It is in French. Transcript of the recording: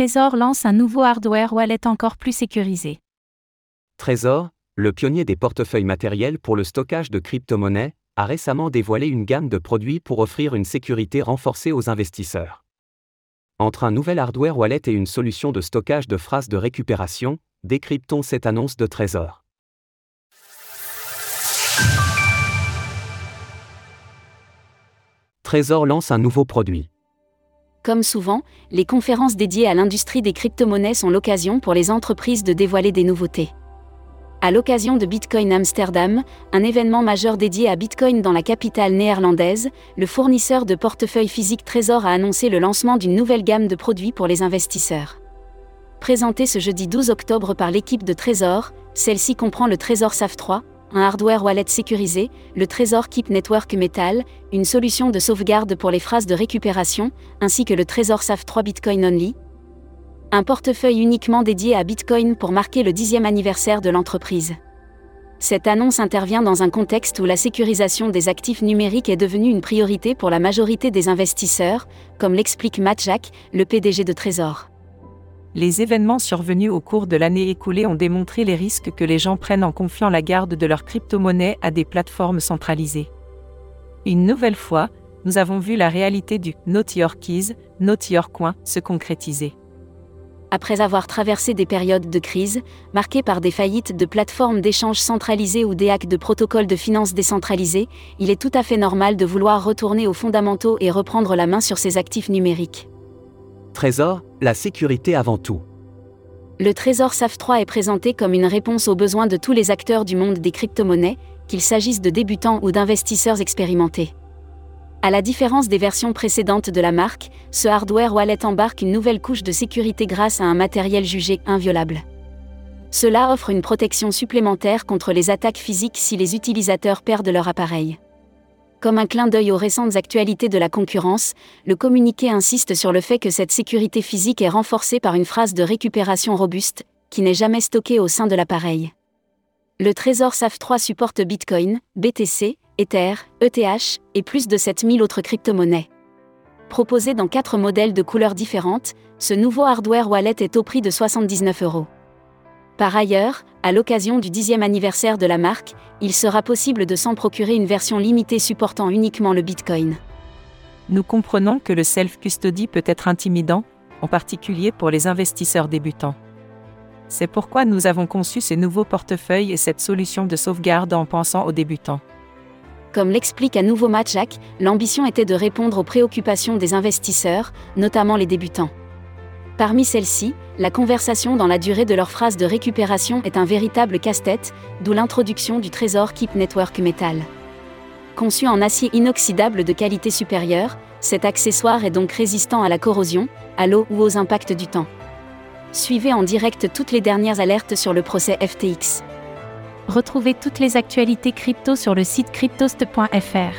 Trésor lance un nouveau hardware wallet encore plus sécurisé. Trésor, le pionnier des portefeuilles matériels pour le stockage de crypto-monnaies, a récemment dévoilé une gamme de produits pour offrir une sécurité renforcée aux investisseurs. Entre un nouvel hardware wallet et une solution de stockage de phrases de récupération, décryptons cette annonce de Trésor. Trésor lance un nouveau produit. Comme souvent, les conférences dédiées à l'industrie des crypto-monnaies sont l'occasion pour les entreprises de dévoiler des nouveautés. À l'occasion de Bitcoin Amsterdam, un événement majeur dédié à Bitcoin dans la capitale néerlandaise, le fournisseur de portefeuille physique Trésor a annoncé le lancement d'une nouvelle gamme de produits pour les investisseurs. Présentée ce jeudi 12 octobre par l'équipe de Trésor, celle-ci comprend le Trésor SAF 3, un hardware wallet sécurisé, le Trésor Keep Network Metal, une solution de sauvegarde pour les phrases de récupération, ainsi que le Trésor SAF 3 Bitcoin Only, un portefeuille uniquement dédié à Bitcoin pour marquer le dixième anniversaire de l'entreprise. Cette annonce intervient dans un contexte où la sécurisation des actifs numériques est devenue une priorité pour la majorité des investisseurs, comme l'explique Matt Jack, le PDG de Trésor. Les événements survenus au cours de l'année écoulée ont démontré les risques que les gens prennent en confiant la garde de leurs crypto-monnaies à des plateformes centralisées. Une nouvelle fois, nous avons vu la réalité du Not Your se concrétiser après avoir traversé des périodes de crise, marquées par des faillites de plateformes d'échange centralisées ou des hacks de protocoles de finances décentralisés, il est tout à fait normal de vouloir retourner aux fondamentaux et reprendre la main sur ses actifs numériques. Trésor, la sécurité avant tout. Le Trésor SAF3 est présenté comme une réponse aux besoins de tous les acteurs du monde des crypto-monnaies, qu'il s'agisse de débutants ou d'investisseurs expérimentés. À la différence des versions précédentes de la marque, ce hardware wallet embarque une nouvelle couche de sécurité grâce à un matériel jugé inviolable. Cela offre une protection supplémentaire contre les attaques physiques si les utilisateurs perdent leur appareil. Comme un clin d'œil aux récentes actualités de la concurrence, le communiqué insiste sur le fait que cette sécurité physique est renforcée par une phrase de récupération robuste, qui n'est jamais stockée au sein de l'appareil. Le Trésor SAF3 supporte Bitcoin, BTC, Ether, ETH et plus de 7000 autres crypto-monnaies. Proposé dans quatre modèles de couleurs différentes, ce nouveau hardware wallet est au prix de 79 euros. Par ailleurs, à l'occasion du dixième anniversaire de la marque, il sera possible de s'en procurer une version limitée supportant uniquement le Bitcoin. Nous comprenons que le self-custody peut être intimidant, en particulier pour les investisseurs débutants. C'est pourquoi nous avons conçu ces nouveaux portefeuilles et cette solution de sauvegarde en pensant aux débutants. Comme l'explique à nouveau Matt Jack, l'ambition était de répondre aux préoccupations des investisseurs, notamment les débutants. Parmi celles-ci, la conversation dans la durée de leur phrase de récupération est un véritable casse-tête, d'où l'introduction du Trésor Keep Network Metal. Conçu en acier inoxydable de qualité supérieure, cet accessoire est donc résistant à la corrosion, à l'eau ou aux impacts du temps. Suivez en direct toutes les dernières alertes sur le procès FTX. Retrouvez toutes les actualités crypto sur le site cryptost.fr.